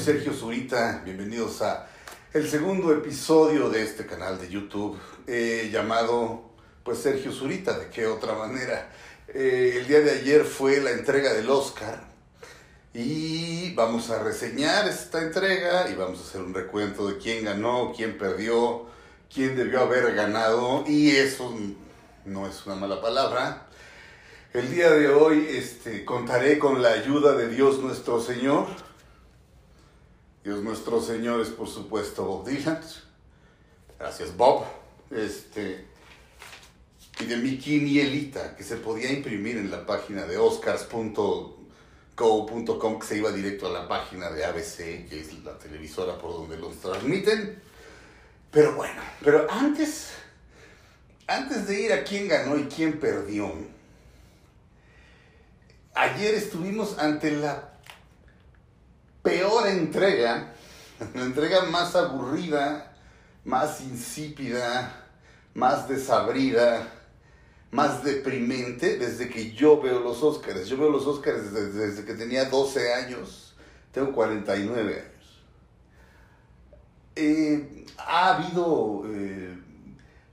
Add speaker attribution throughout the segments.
Speaker 1: Sergio Zurita, bienvenidos a el segundo episodio de este canal de YouTube eh, llamado pues Sergio Zurita, de qué otra manera. Eh, el día de ayer fue la entrega del Oscar y vamos a reseñar esta entrega y vamos a hacer un recuento de quién ganó, quién perdió, quién debió haber ganado y eso no es una mala palabra. El día de hoy este, contaré con la ayuda de Dios nuestro Señor. Dios nuestro Señor es por supuesto Bob Dylan. Gracias Bob. Este, y de mi quinielita que se podía imprimir en la página de oscars.co.com que se iba directo a la página de ABC, que es la televisora por donde los transmiten. Pero bueno, pero antes, antes de ir a quién ganó y quién perdió, ayer estuvimos ante la peor entrega, la entrega más aburrida, más insípida, más desabrida, más deprimente desde que yo veo los Óscares. Yo veo los Óscares desde, que tenía 12 años, tengo 49 años. Eh, ha habido eh,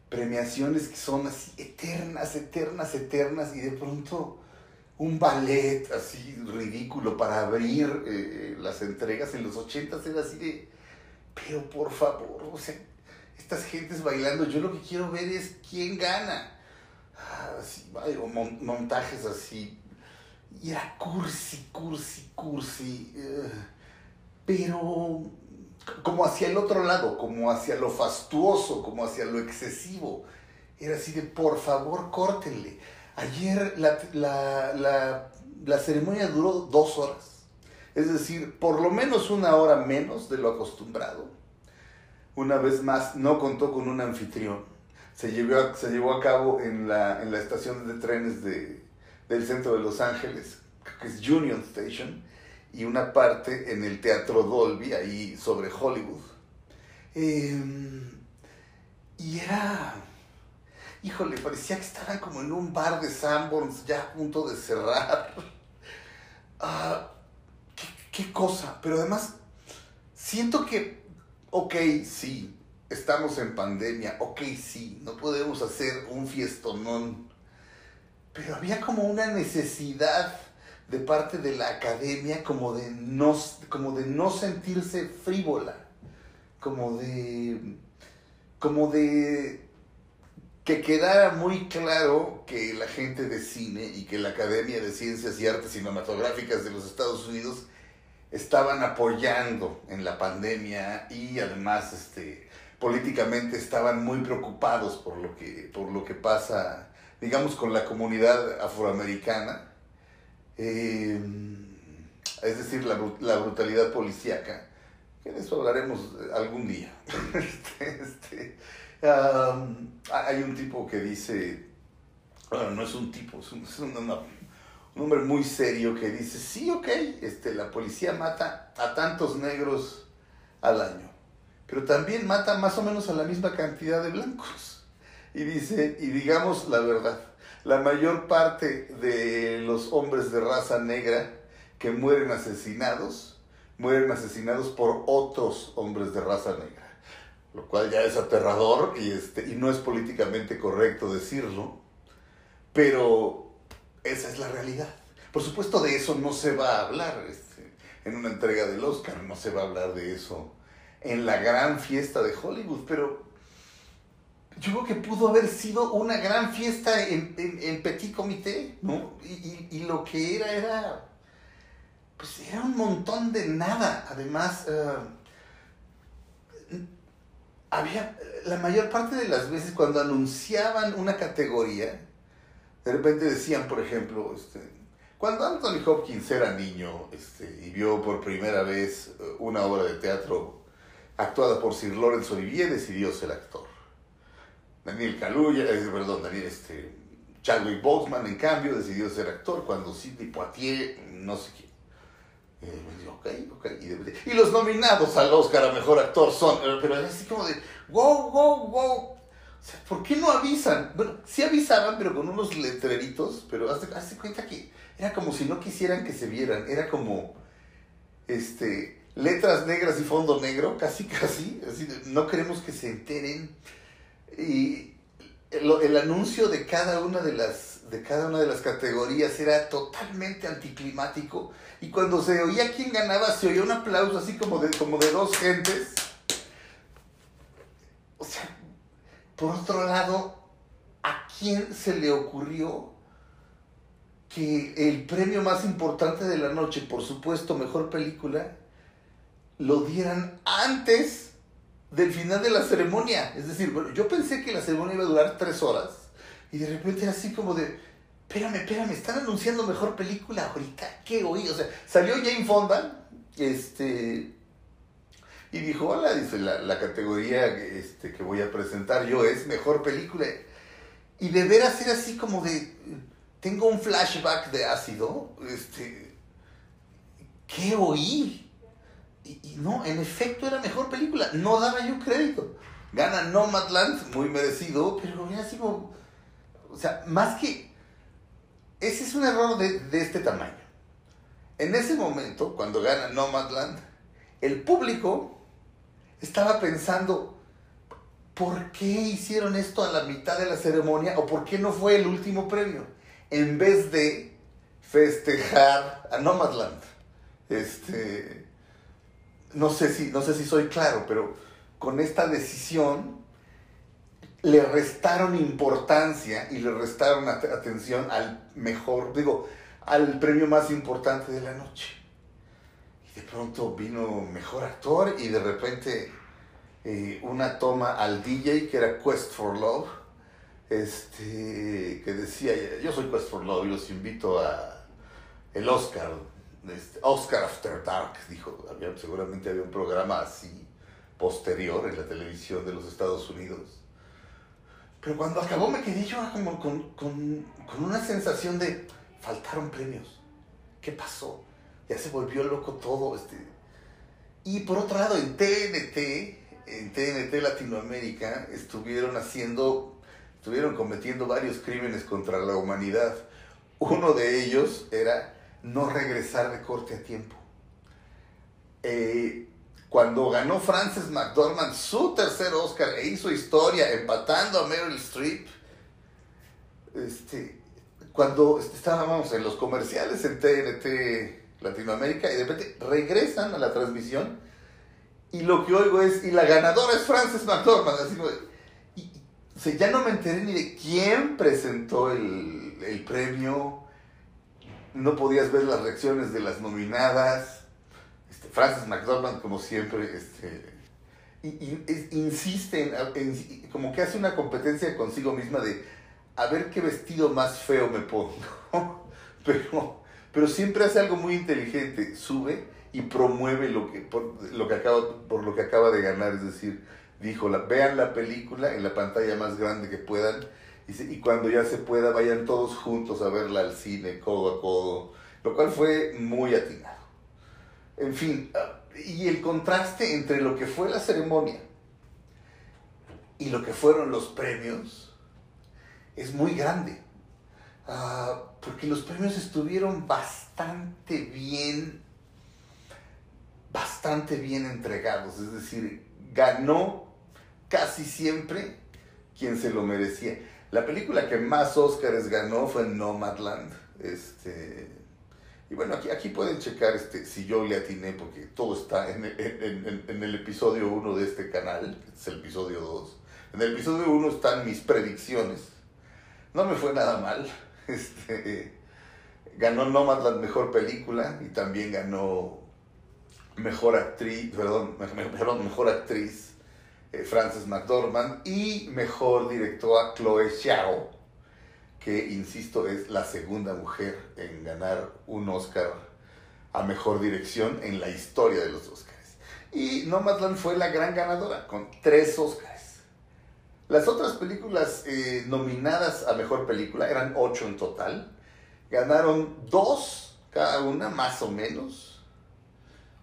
Speaker 1: premiaciones que son así eternas, eternas, eternas y de pronto un ballet así ridículo para abrir eh, las entregas en los 80 era así de, pero por favor, o sea, estas gentes bailando, yo lo que quiero ver es quién gana así, montajes así. Y era cursi, cursi, cursi. Eh, pero como hacia el otro lado, como hacia lo fastuoso, como hacia lo excesivo. Era así de, por favor, córtenle. Ayer la, la, la ceremonia duró dos horas. Es decir, por lo menos una hora menos de lo acostumbrado. Una vez más, no contó con un anfitrión se llevó a, se llevó a cabo en la, en la estación de trenes de, del centro de Los Ángeles, que es Union Station, y una parte en el Teatro Dolby, ahí sobre Hollywood. Em, y era, híjole, parecía que estaban como en un bar de Sanborns ya a punto de cerrar. Ah, ¿qué, ¿Qué cosa? Pero además, siento que, ok, sí, estamos en pandemia, ok, sí, no podemos hacer un fiestonón, pero había como una necesidad de parte de la academia como de no, como de no sentirse frívola, como de, como de que quedara muy claro que la gente de cine y que la Academia de Ciencias y Artes Cinematográficas de los Estados Unidos estaban apoyando en la pandemia y además este, políticamente estaban muy preocupados por lo que, por lo que pasa, digamos, con la comunidad afroamericana, eh, es decir, la, la, brutalidad policíaca, que de eso hablaremos algún día. este, este hay un tipo que dice, no es un tipo, es un hombre muy serio que dice, sí, ok, este, la policía mata a tantos negros al año pero también mata más o menos a la misma cantidad de blancos. Y dice, y digamos la verdad, la mayor parte de los hombres de raza negra que mueren asesinados, mueren asesinados por otros hombres de raza negra. Lo cual ya es aterrador y, este, y no es políticamente correcto decirlo, pero esa es la realidad. Por supuesto de eso no se va a hablar este, en una entrega del Oscar, no se va a hablar de eso en la gran fiesta de Hollywood, pero yo creo que pudo haber sido una gran fiesta en, Petit Comité, ¿no? Y, lo que era, era, pues era un montón de nada. Además, eh, había, la mayor parte de las veces cuando anunciaban una categoría, de repente decían, por ejemplo, este, cuando Anthony Hopkins era niño este, y vio por primera vez eh, una obra de teatro actuada por Sir Lawrence Olivier, decidió ser actor. Daniel Kaluuya, eh, perdón, Daniel, este, Chadwick Boseman, en cambio, decidió ser actor cuando Sidney Poitier, no sé Y, los nominados al Oscar a Mejor Actor son, pero así como de, wow, wow, wow. O sea, ¿por qué no avisan? Bueno, sí avisaban, pero con unos letreritos, pero hazte, cuenta que era como si no quisieran que se vieran. Era como, este, letras negras y fondo negro, casi casi, así, no queremos que se enteren. Y el, el, anuncio de cada una de las de cada una de las categorías era totalmente anticlimático y cuando se oía quién ganaba se oía un aplauso así como de como de dos gentes. O sea, por otro lado, ¿a quién se le ocurrió que el premio más importante de la noche, por supuesto, mejor película, lo dieran antes del final de la ceremonia. Es decir, bueno, yo pensé que la ceremonia iba a durar tres horas y de repente era así como de, espérame, espérame, están anunciando mejor película ahorita, ¿qué oí? O sea, salió Jane Fonda, este, y dijo, hola, dice, la, la categoría este, que voy a presentar yo es mejor película. Y de veras era así como de, tengo un flashback de ácido, este, ¿qué oí? Y, no, en efecto era mejor película. No daba yo crédito. Gana Nomadland, muy merecido, pero era así como. O sea, más que. Ese es un error de, de este tamaño. En ese momento, cuando gana Nomadland, el público estaba pensando, ¿por qué hicieron esto a la mitad de la ceremonia o por qué no fue el último premio? En vez de festejar a Nomadland. Este, no sé si, no sé si soy claro, pero con esta decisión le restaron importancia y le restaron atención al mejor, digo, al premio más importante de la noche. Y de pronto vino mejor actor y de repente eh, una toma al DJ que era Quest for Love, este, que decía, yo soy Quest for Love y los invito a el Oscar este, Oscar After Dark, dijo, seguramente había un programa así posterior en la televisión de los Estados Unidos. Pero cuando acabó me quedé yo como con, con, con una sensación de, faltaron premios. ¿Qué pasó? Ya se volvió loco todo. Este. Y por otro lado, en TNT, en TNT Latinoamérica, estuvieron haciendo, estuvieron cometiendo varios crímenes contra la humanidad. Uno de ellos era no regresar de corte a tiempo. Eh, cuando ganó Frances McDormand su tercer Oscar e hizo historia empatando a Meryl Streep, este, cuando estábamos en los comerciales en TNT Latinoamérica y de repente regresan a la transmisión y lo que oigo es, y la ganadora es Frances McDormand. Así, y, ya no me enteré ni de quién presentó el, el premio, no podías ver las reacciones de las nominadas. Este, Frances McDormand, como siempre, este, y, insiste en, como que hace una competencia consigo misma de a ver qué vestido más feo me pongo. pero, pero siempre hace algo muy inteligente, sube y promueve lo que, por, lo que acaba, por lo que acaba de ganar, es decir, dijo, la, vean la película en la pantalla más grande que puedan y, cuando ya se pueda, vayan todos juntos a verla al cine, codo a codo, lo cual fue muy atinado. En fin, y el contraste entre lo que fue la ceremonia y lo que fueron los premios es muy grande. Ah, porque los premios estuvieron bastante bien, bastante bien entregados. Es decir, ganó casi siempre quien se lo merecía. La película que más Oscars ganó fue Nomadland. Este, y bueno, aquí, aquí pueden checar este, si yo le atiné, porque todo está en, el episodio 1 de este canal, es el episodio 2. En el episodio 1 están mis predicciones. No me fue nada mal. Este, ganó Nomadland mejor película y también ganó mejor actriz, perdón, perdón mejor actriz eh, Frances McDormand y mejor directora Chloe Zhao, que insisto es la segunda mujer en ganar un Oscar a mejor dirección en la historia de los Oscars. Y Nomadland fue la gran ganadora con tres Oscars. Las otras películas eh, nominadas a mejor película eran ocho en total. Ganaron dos cada una, más o menos.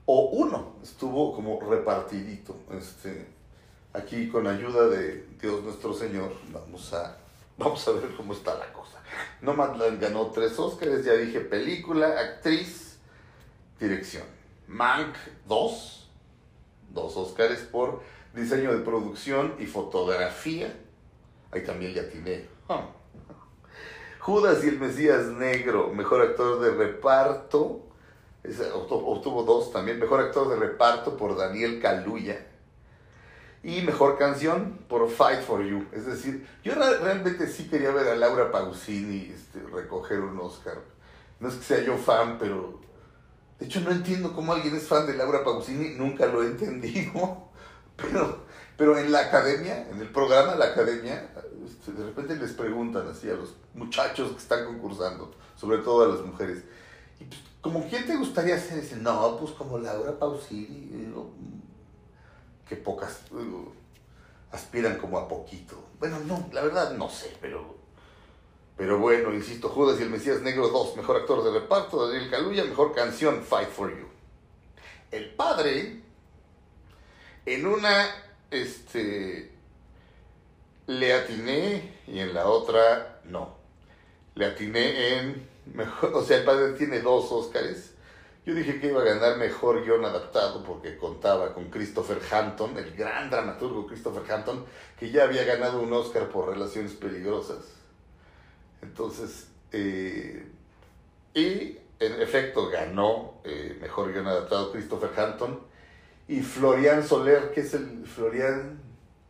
Speaker 1: O uno estuvo como repartidito. Este, aquí con ayuda de Dios nuestro Señor, vamos a, vamos a ver cómo está la cosa. Nomadland ganó tres Oscars, ya dije película, actriz, dirección. Mank 2, dos Oscars por diseño de producción y fotografía. Ahí también ya tiene. Judas y el Mesías Negro, mejor actor de reparto. obtuvo dos también. Mejor actor de reparto por Daniel Kaluuya. Y mejor canción por Fight for You. Es decir, yo realmente sí quería ver a Laura Pausini este, recoger un Oscar. No es que sea yo fan, pero. De hecho, no entiendo cómo alguien es fan de Laura Pausini. Nunca lo he entendido. Pero, pero en la academia, en el programa La Academia, este, de repente les preguntan así a los muchachos que están concursando, sobre todo a las mujeres, y pues, como quién te gustaría ser, no, pues como Laura Pausini, que pocas aspiran como a poquito. Bueno, no, la verdad no sé, pero pero bueno, insisto, Judas y el Mesías Negro 2, mejor actor de reparto, Daniel Kaluuya, mejor canción, Fight for You. El padre, en una, este, le atiné y en la otra no. Le atiné en mejor, o sea, el padre tiene dos Óscares. Yo dije que iba a ganar mejor guion adaptado porque contaba con Christopher Hampton, el gran dramaturgo Christopher Hampton, que ya había ganado un Oscar por Relaciones Peligrosas. Entonces, eh, y en efecto ganó eh, mejor guion adaptado Christopher Hampton y Florian Soler, que es el Florian,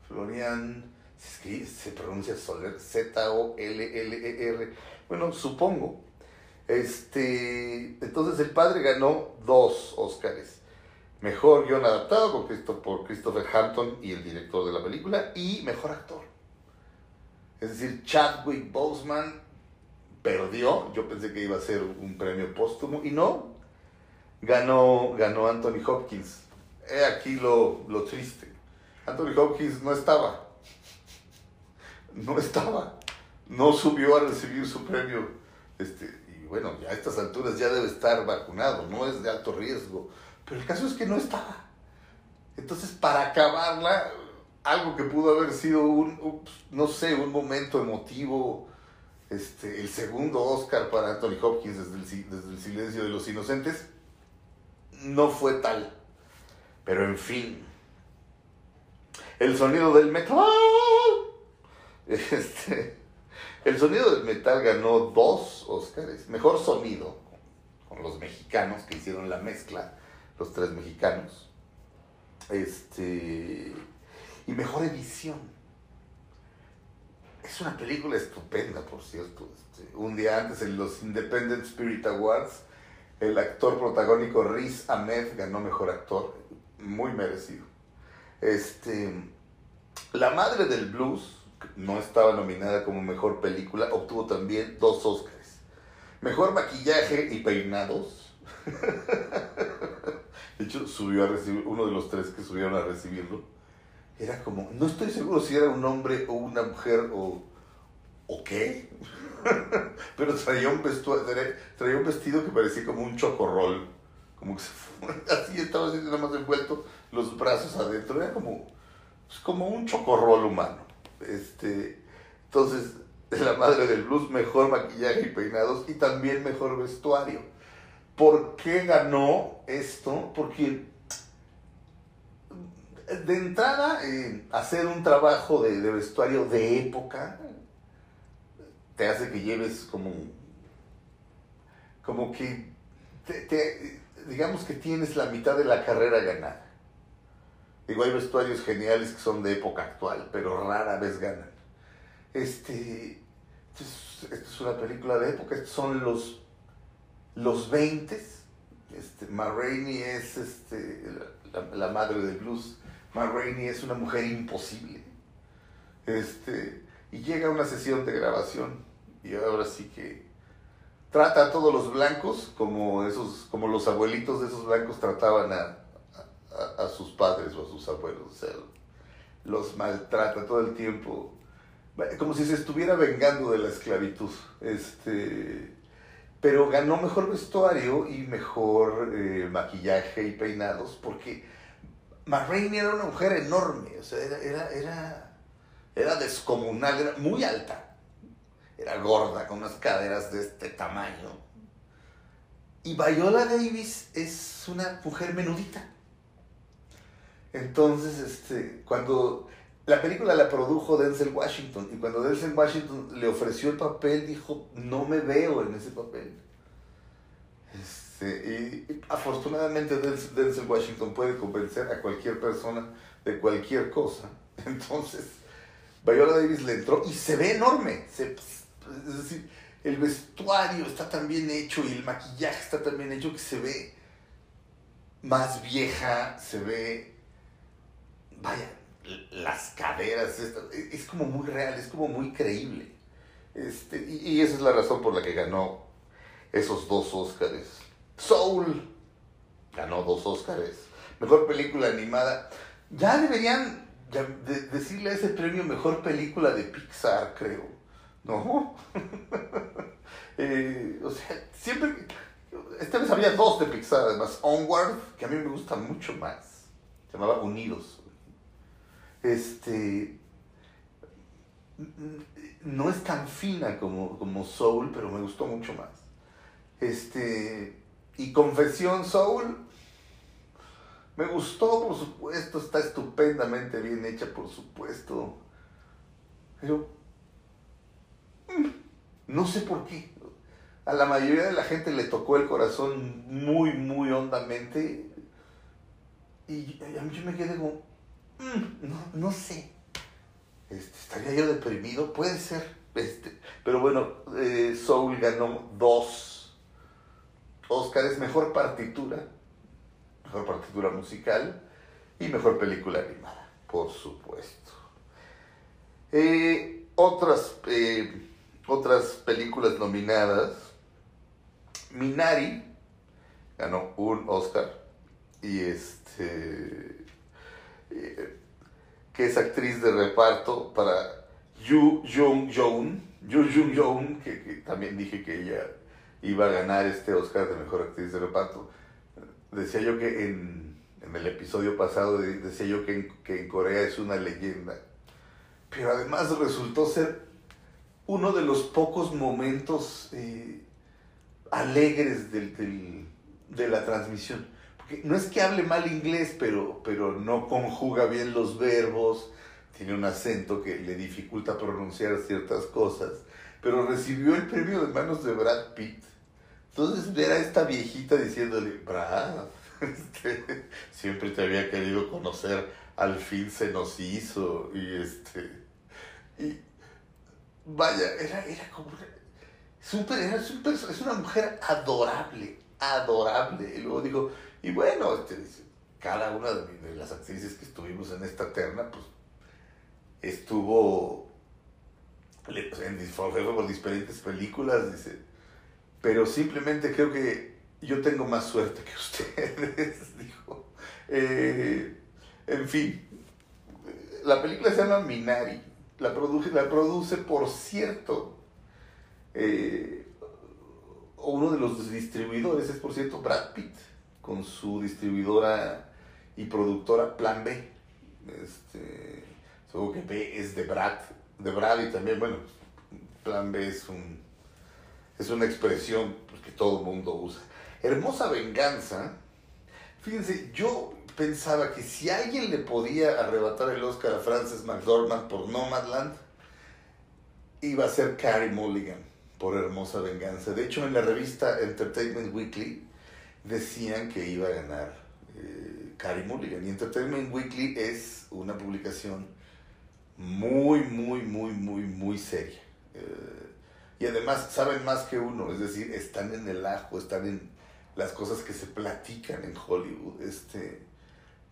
Speaker 1: Florian se pronuncia Soler, Z-O-L-L-E-R. Bueno, supongo. Este, entonces el padre ganó dos Óscares. Mejor guion adaptado por Christopher Hampton y el director de la película. Y mejor actor. Es decir, Chadwick Boseman perdió. Yo pensé que iba a ser un premio póstumo. Y no. Ganó, ganó Anthony Hopkins. He aquí lo, lo triste. Anthony Hopkins no estaba no estaba, no subió a recibir su premio. Este, y bueno, ya a estas alturas ya debe estar vacunado, no es de alto riesgo. Pero el caso es que no estaba. Entonces, para acabarla, algo que pudo haber sido un, no sé, un momento emotivo, este, el segundo Oscar para Anthony Hopkins desde el, desde el silencio de los inocentes, no fue tal. Pero en fin, el sonido del metal este, el sonido del metal ganó dos Óscares. Mejor sonido, con los mexicanos que hicieron la mezcla, los tres mexicanos. Este, y mejor edición. Es una película estupenda, por cierto. Este, un día antes, en los Independent Spirit Awards, el actor protagónico Riz Ahmed ganó mejor actor. Muy merecido. Este, la madre del blues no estaba nominada como mejor película, obtuvo también dos Oscars. Mejor maquillaje y peinados. De hecho, subió a recibir, uno de los tres que subieron a recibirlo. Era como, no estoy seguro si era un hombre o una mujer o, qué. Pero traía un, traía un vestido que parecía como un chocorrol. Como que se así estaba así nada más envuelto, los brazos adentro. Era como, pues, como un chocorrol humano. Este, entonces, la madre del blues, mejor maquillaje y peinados y también mejor vestuario. ¿Por qué ganó esto? Porque de entrada, hacer un trabajo de, vestuario de época te hace que lleves como, como que, digamos que tienes la mitad de la carrera ganada. Digo, hay vestuarios geniales que son de época actual, pero rara vez ganan. Este, esta es una película de época, estos son los, los 20. Este, Ma es este, la, madre del blues. Ma es una mujer imposible. Este, y llega una sesión de grabación y ahora sí que trata a todos los blancos como, esos, como los abuelitos de esos blancos trataban a, a, sus padres o a sus abuelos. Los maltrata todo el tiempo. Como si se estuviera vengando de la esclavitud. Este, pero ganó mejor vestuario y mejor eh, maquillaje y peinados porque Marraine era una mujer enorme, o sea, era, era, era, era descomunal, muy alta, era gorda, con unas caderas de este tamaño. Y Viola Davis es una mujer menudita. Entonces, este, cuando la película la produjo Denzel Washington y cuando Denzel Washington le ofreció el papel, dijo, no me veo en ese papel. Este, y, afortunadamente Denzel Washington puede convencer a cualquier persona de cualquier cosa. Entonces, Viola Davis le entró y se ve enorme. es decir, el vestuario está tan bien hecho y el maquillaje está tan bien hecho que se ve más vieja, se ve, vaya, las caderas, es como muy real, es como muy creíble. Este, y, esa es la razón por la que ganó esos dos Óscares. Soul ganó dos Óscares. Mejor película animada. Ya deberían decirle ese premio mejor película de Pixar, creo. ¿No? Eh, o sea, siempre... Esta vez había dos de Pixar, además. Onward, que a mí me gusta mucho más. Se llamaba Unidos. Este, no es tan fina como, como Soul, pero me gustó mucho más. Este, y Confesión Soul, me gustó, por supuesto, está estupendamente bien hecha, por supuesto. Pero mm, no sé por qué. A la mayoría de la gente le tocó el corazón muy, muy hondamente. Y a mí yo me quedé como, Mm, no, no sé. Este, ¿Estaría yo deprimido? Puede ser. Este, pero bueno, eh, Soul ganó dos Oscars, mejor partitura, mejor partitura musical y mejor película animada, por supuesto. Eh, otras, eh, otras películas nominadas. Minari ganó un Oscar y este que es actriz de reparto para Yu Jung Joon, Yu Jung Joon, que, también dije que ella iba a ganar este Oscar de Mejor Actriz de Reparto. Decía yo que en, el episodio pasado, decía yo que en, Corea es una leyenda, pero además resultó ser uno de los pocos momentos eh, alegres de la transmisión no es que hable mal inglés, pero, pero no conjuga bien los verbos, tiene un acento que le dificulta pronunciar ciertas cosas, pero recibió el premio de manos de Brad Pitt. Entonces ver a esta viejita diciéndole, Brad, este, siempre te había querido conocer, al fin se nos hizo, y este, y vaya, era, era como, super, es una mujer adorable, adorable. Y luego digo, y bueno, este, cada una de, las actrices que estuvimos en esta terna, pues estuvo en, por diferentes películas, dice, pero simplemente creo que yo tengo más suerte que ustedes, dijo. Eh, en fin, la película se llama Minari, la produce, la produce por cierto, eh, uno de los distribuidores es por cierto Brad Pitt con su distribuidora y productora Plan B. Este, supongo que B es de Brad, de Brad y también, bueno, Plan B es, un, es una expresión que todo el mundo usa. Hermosa venganza. Fíjense, yo pensaba que si alguien le podía arrebatar el Oscar a Frances McDormand por Nomadland, iba a ser Carrie Mulligan por Hermosa Venganza. De hecho, en la revista Entertainment Weekly decían que iba a ganar eh, Carrie Mulligan. Y Entertainment Weekly es una publicación muy, muy, muy, muy, muy seria. Eh, y además saben más que uno, es decir, están en el ajo, están en las cosas que se platican en Hollywood. Este,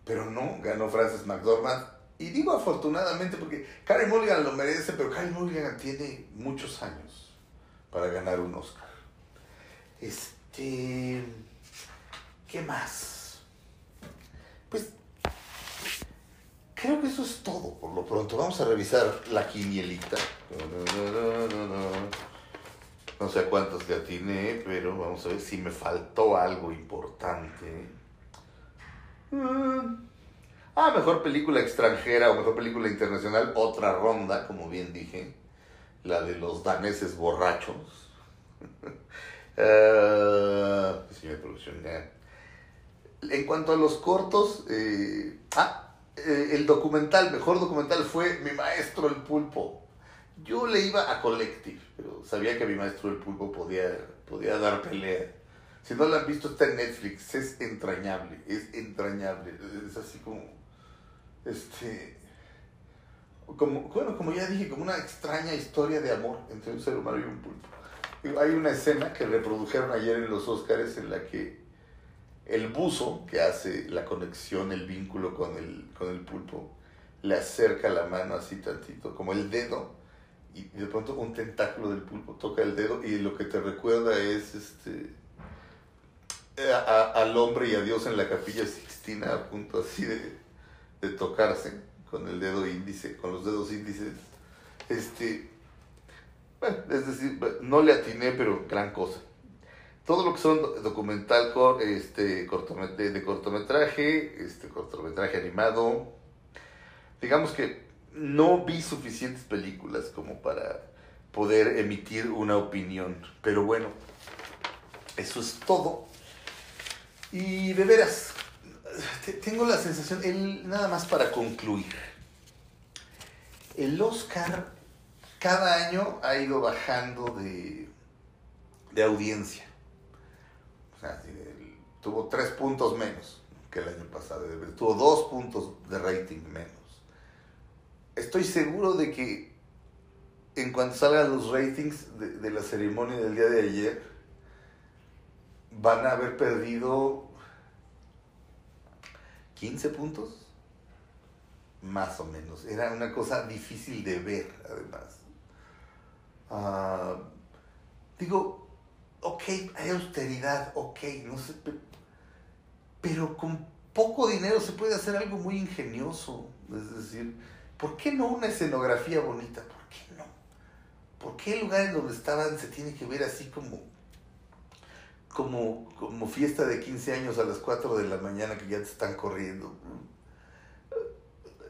Speaker 1: pero no, ganó Frances McDormand. Y digo afortunadamente porque Carrie Mulligan lo merece, pero Carrie Mulligan tiene muchos años para ganar un Oscar. Este. ¿Qué más? Pues creo que eso es todo por lo pronto. Vamos a revisar la quinielita. No sé cuántos le atiné, pero vamos a ver si me faltó algo importante. Mm. Ah, mejor película extranjera o mejor película internacional, otra ronda, como bien dije, la de los daneses borrachos. Uh, de producción, En cuanto a los cortos, eh, ah, eh, el documental, mejor documental fue Mi Maestro el Pulpo. Yo le iba a Collective, pero sabía que mi Maestro el Pulpo podía, podía dar pelea. Si no lo han visto, está en Netflix. Es entrañable, es entrañable. Es así como. Este. Como, bueno, como ya dije, como una extraña historia de amor entre un ser humano y un pulpo. Hay una escena que reprodujeron ayer en los Oscars en la que el buzo que hace la conexión, el vínculo con el, con el pulpo, le acerca la mano así tantito, como el dedo, y de pronto un tentáculo del pulpo toca el dedo y lo que te recuerda es este al hombre y a Dios en la capilla Sixtina a punto así de, de tocarse con el dedo índice, con los dedos índices. Este, es decir, no le atiné, pero gran cosa. Todo lo que son documental este, cortometraje, de cortometraje, este, cortometraje animado, digamos que no vi suficientes películas como para poder emitir una opinión. Pero bueno, eso es todo. Y de veras, tengo la sensación, el, nada más para concluir, el Oscar cada año ha ido bajando de, de audiencia. Tuvo tres puntos menos que el año pasado, tuvo dos puntos de rating menos. Estoy seguro de que en cuanto salgan los ratings de, de la ceremonia del día de ayer, van a haber perdido 15 puntos, más o menos. Era una cosa difícil de ver, además. Ah, digo, ok, hay austeridad, ok, no sé, pero con poco dinero se puede hacer algo muy ingenioso. Es decir, ¿por qué no una escenografía bonita? ¿Por qué no? ¿Por qué el lugar en donde estaban se tiene que ver así como, como, como fiesta de 15 años a las 4 de la mañana que ya te están corriendo?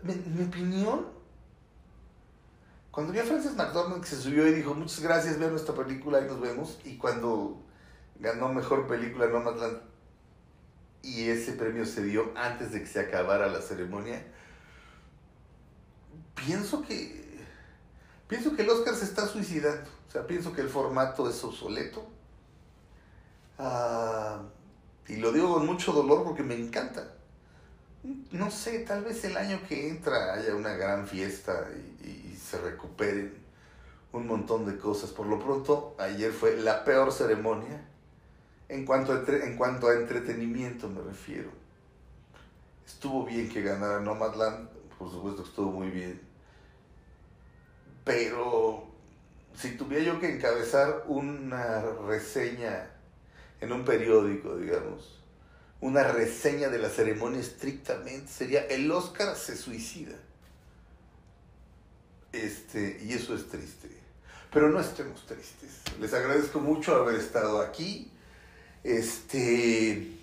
Speaker 1: Mi, mi opinión cuando vi a Frances McDormand que se subió y dijo, muchas gracias, vean nuestra película y nos vemos, y cuando ganó Mejor Película Nomadland, y ese premio se dio antes de que se acabara la ceremonia, pienso que, pienso que el Oscar se está suicidando, o sea, pienso que el formato es obsoleto, ah, y lo digo con mucho dolor porque me encanta. No sé, tal vez el año que entra haya una gran fiesta y se recuperen un montón de cosas. Por lo pronto, ayer fue la peor ceremonia en cuanto a, en cuanto a entretenimiento me refiero. Estuvo bien que ganara Nomadland, por supuesto que estuvo muy bien. Pero si tuviera yo que encabezar una reseña en un periódico, digamos, una reseña de la ceremonia estrictamente, sería el Oscar se suicida. Este, y eso es triste. Pero no estemos tristes. Les agradezco mucho haber estado aquí. Este,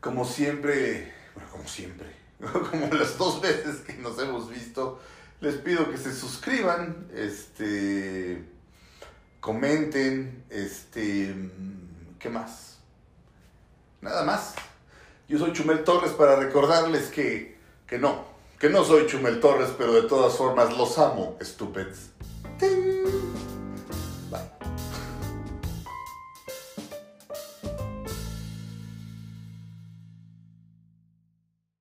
Speaker 1: como siempre, bueno, como siempre, como las dos veces que nos hemos visto, les pido que se suscriban, este, comenten, este, ¿qué más? Nada más. Yo soy Chumel Torres para recordarles que, que no, que no soy Chumel Torres, pero de todas formas los amo, estúpidos.